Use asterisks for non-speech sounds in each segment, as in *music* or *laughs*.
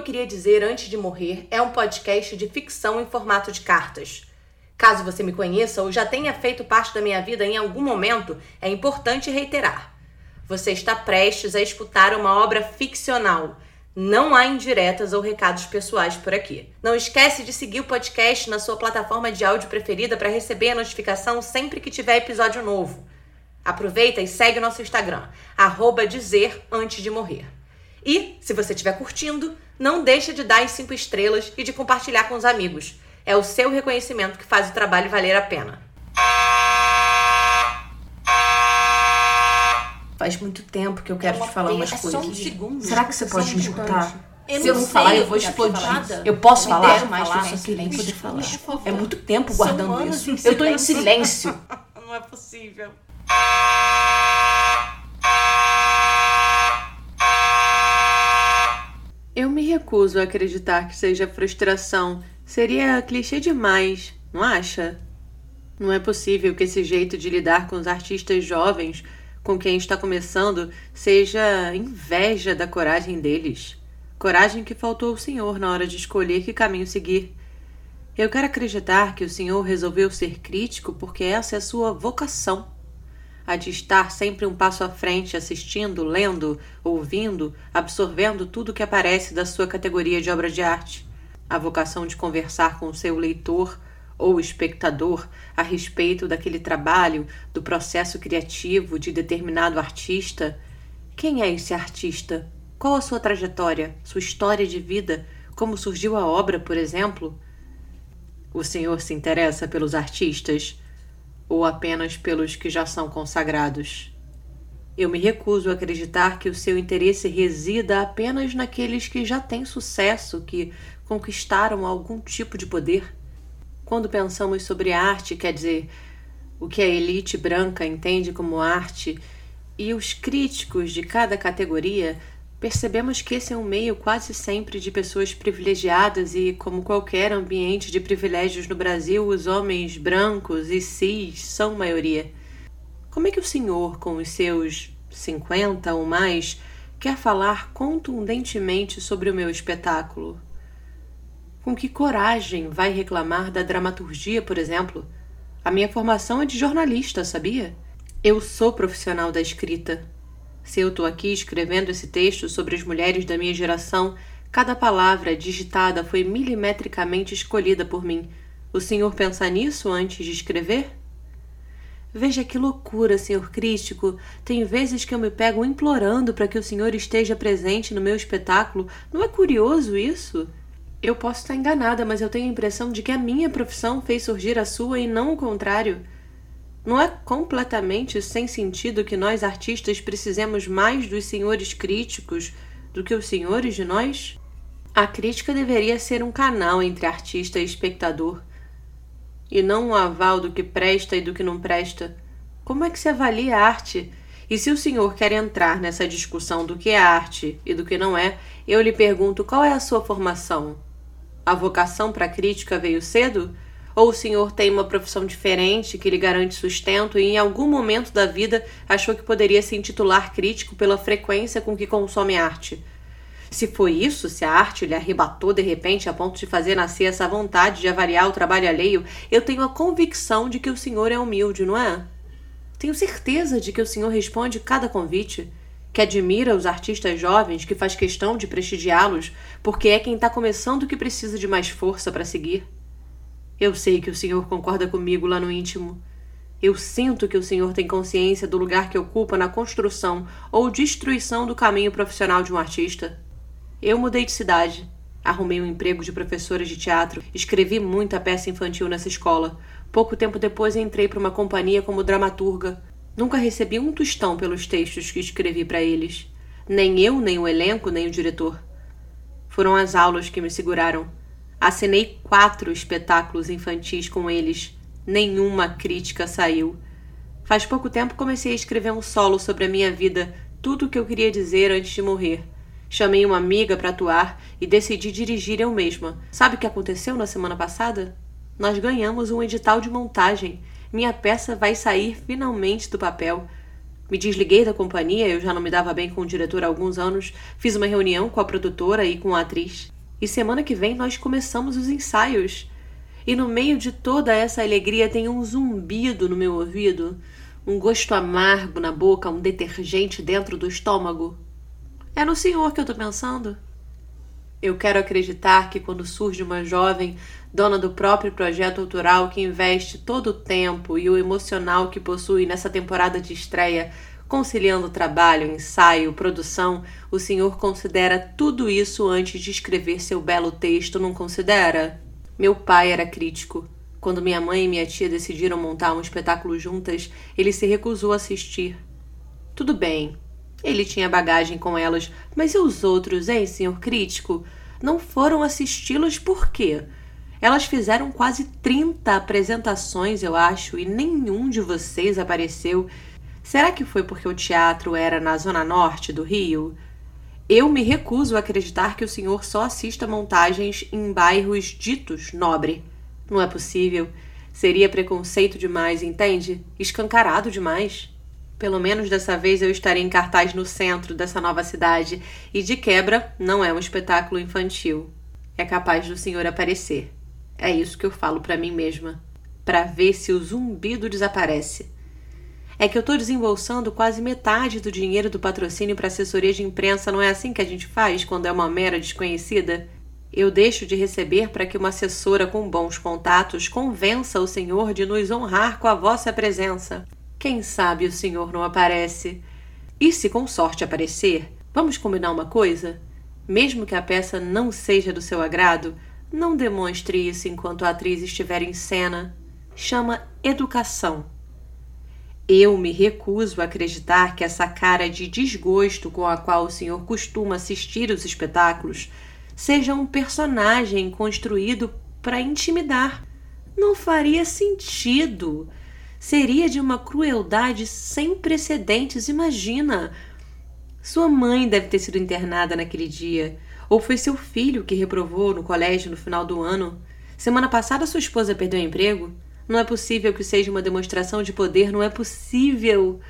eu queria dizer antes de morrer é um podcast de ficção em formato de cartas. Caso você me conheça ou já tenha feito parte da minha vida em algum momento, é importante reiterar. Você está prestes a escutar uma obra ficcional. Não há indiretas ou recados pessoais por aqui. Não esquece de seguir o podcast na sua plataforma de áudio preferida para receber a notificação sempre que tiver episódio novo. Aproveita e segue o nosso Instagram, arroba dizer antes de morrer. E, se você estiver curtindo, não deixa de dar as 5 estrelas e de compartilhar com os amigos. É o seu reconhecimento que faz o trabalho valer a pena. Faz muito tempo que eu quero É uma te falar umas é coisas. só um segundo. Será que você É só pode um me escutar? Eu Se eu não sei falar, eu vou tá explodir. Eu posso Me falar? mais falar, silêncio, só queria poder falar. É muito tempo guardando isso. Eu tô em silêncio. silêncio. *laughs* Não é possível. Eu me recuso a acreditar que seja frustração. Seria clichê demais, não acha? Não é possível que esse jeito de lidar com os artistas jovens, com quem está começando, seja inveja da coragem deles. Coragem que faltou ao senhor na hora de escolher que caminho seguir. Eu quero acreditar que o senhor resolveu ser crítico porque essa é a sua vocação a de estar sempre um passo à frente, assistindo, lendo, ouvindo, absorvendo tudo que aparece da sua categoria de obra de arte. A vocação de conversar com o seu leitor ou espectador a respeito daquele trabalho, do processo criativo de determinado artista. Quem é esse artista? Qual a sua trajetória, sua história de vida? Como surgiu a obra, por exemplo? O senhor se interessa pelos artistas? Ou apenas pelos que já são consagrados. Eu me recuso a acreditar que o seu interesse resida apenas naqueles que já têm sucesso, que conquistaram algum tipo de poder. Quando pensamos sobre arte, quer dizer, o que a elite branca entende como arte, e os críticos de cada categoria, percebemos que esse é um meio quase sempre de pessoas privilegiadas e, como qualquer ambiente de privilégios no Brasil, os homens brancos e cis são maioria. Como é que o senhor, com os seus 50 ou mais, quer falar contundentemente sobre o meu espetáculo? Com que coragem vai reclamar da dramaturgia, por exemplo? A minha formação é de jornalista, sabia? Eu sou profissional da escrita. Se eu estou aqui escrevendo esse texto sobre as mulheres da minha geração, cada palavra digitada foi milimetricamente escolhida por mim. O senhor pensa nisso antes de escrever? Veja que loucura, senhor crítico. Tem vezes que eu me pego implorando para que o senhor esteja presente no meu espetáculo. Não é curioso isso? Eu posso estar enganada, mas eu tenho a impressão de que a minha profissão fez surgir a sua e não o contrário. Não é completamente sem sentido que nós artistas precisemos mais dos senhores críticos do que os senhores de nós? A crítica deveria ser um canal entre artista e espectador, e não um aval do que presta e do que não presta. Como é que se avalia a arte? E se o senhor quer entrar nessa discussão do que é arte e do que não é, eu lhe pergunto qual é a sua formação? A vocação para a crítica veio cedo? Ou o senhor tem uma profissão diferente que lhe garante sustento e em algum momento da vida achou que poderia se intitular crítico pela frequência com que consome arte? Se foi isso, se a arte lhe arrebatou de repente a ponto de fazer nascer essa vontade de avaliar o trabalho alheio, eu tenho a convicção de que o senhor é humilde, não é? Tenho certeza de que o senhor responde cada convite, que admira os artistas jovens, que faz questão de prestigiá-los, porque é quem está começando que precisa de mais força para seguir. Eu sei que o senhor concorda comigo lá no íntimo. Eu sinto que o senhor tem consciência do lugar que ocupa na construção ou destruição do caminho profissional de um artista. Eu mudei de cidade. Arrumei um emprego de professora de teatro, escrevi muita peça infantil nessa escola. Pouco tempo depois entrei para uma companhia como dramaturga. Nunca recebi um tostão pelos textos que escrevi para eles. Nem eu, nem o elenco, nem o diretor. Foram as aulas que me seguraram. Assinei quatro espetáculos infantis com eles. Nenhuma crítica saiu. Faz pouco tempo comecei a escrever um solo sobre a minha vida, tudo o que eu queria dizer antes de morrer. Chamei uma amiga para atuar e decidi dirigir eu mesma. Sabe o que aconteceu na semana passada? Nós ganhamos um edital de montagem. Minha peça vai sair finalmente do papel. Me desliguei da companhia, eu já não me dava bem com o diretor há alguns anos, fiz uma reunião com a produtora e com a atriz. E semana que vem nós começamos os ensaios. E no meio de toda essa alegria tem um zumbido no meu ouvido, um gosto amargo na boca, um detergente dentro do estômago. É no senhor que eu tô pensando. Eu quero acreditar que quando surge uma jovem dona do próprio projeto autoral que investe todo o tempo e o emocional que possui nessa temporada de estreia, conciliando trabalho, ensaio, produção, o senhor considera tudo isso antes de escrever seu belo texto, não considera? Meu pai era crítico. Quando minha mãe e minha tia decidiram montar um espetáculo juntas, ele se recusou a assistir. Tudo bem, ele tinha bagagem com elas, mas e os outros, hein, senhor crítico? Não foram assisti-los por quê? Elas fizeram quase 30 apresentações, eu acho, e nenhum de vocês apareceu. Será que foi porque o teatro era na zona norte do Rio? Eu me recuso a acreditar que o senhor só assista montagens em bairros ditos nobre. Não é possível. Seria preconceito demais, entende? Escancarado demais. Pelo menos dessa vez eu estarei em cartaz no centro dessa nova cidade e de quebra não é um espetáculo infantil. É capaz do senhor aparecer. É isso que eu falo para mim mesma, para ver se o zumbido desaparece. É que eu estou desembolsando quase metade do dinheiro do patrocínio para assessoria de imprensa, não é assim que a gente faz quando é uma mera desconhecida? Eu deixo de receber para que uma assessora com bons contatos convença o senhor de nos honrar com a vossa presença. Quem sabe o senhor não aparece? E se com sorte aparecer, vamos combinar uma coisa? Mesmo que a peça não seja do seu agrado, não demonstre isso enquanto a atriz estiver em cena. Chama educação. Eu me recuso a acreditar que essa cara de desgosto com a qual o senhor costuma assistir os espetáculos seja um personagem construído para intimidar. Não faria sentido. Seria de uma crueldade sem precedentes, imagina. Sua mãe deve ter sido internada naquele dia. Ou foi seu filho que reprovou no colégio no final do ano? Semana passada sua esposa perdeu o emprego? Não é possível que seja uma demonstração de poder, não é possível.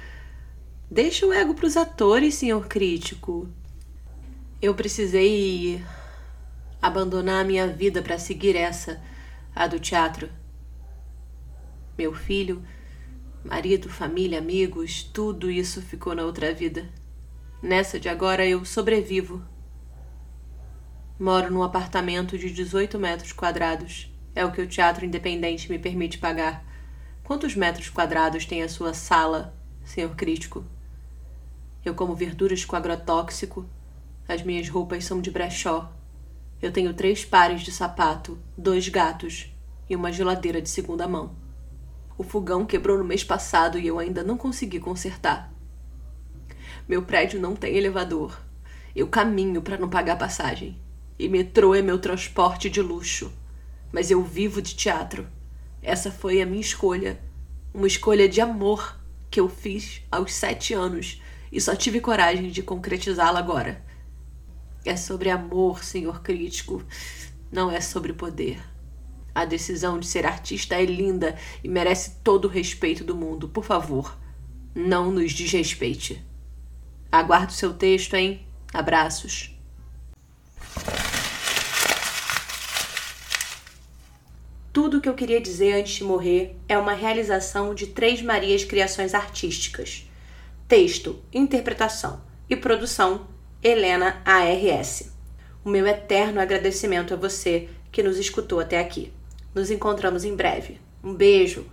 Deixa o ego para os atores, senhor crítico. Eu precisei abandonar a minha vida para seguir essa, a do teatro. Meu filho, marido, família, amigos, tudo isso ficou na outra vida. Nessa de agora eu sobrevivo Moro num apartamento de 18 metros quadrados. É o que o Teatro Independente me permite pagar. Quantos metros quadrados tem a sua sala, senhor crítico? Eu como verduras com agrotóxico. As minhas roupas são de brechó. Eu tenho três pares de sapato, dois gatos e uma geladeira de segunda mão. O fogão quebrou no mês passado e eu ainda não consegui consertar. Meu prédio não tem elevador. Eu caminho para não pagar passagem e metrô é meu transporte de luxo. Mas eu vivo de teatro. Essa foi a minha escolha. Uma escolha de amor que eu fiz aos sete anos e só tive coragem de concretizá-la agora. É sobre amor, senhor crítico, não é sobre poder. A decisão de ser artista é linda e merece todo o respeito do mundo. Por favor, não nos desrespeite. Aguardo seu texto, hein? Abraços. Tudo o que eu queria dizer antes de morrer é uma realização de Três Marias Criações Artísticas. Texto, interpretação e produção, Helena ARS. O meu eterno agradecimento a você que nos escutou até aqui. Nos encontramos em breve. Um beijo!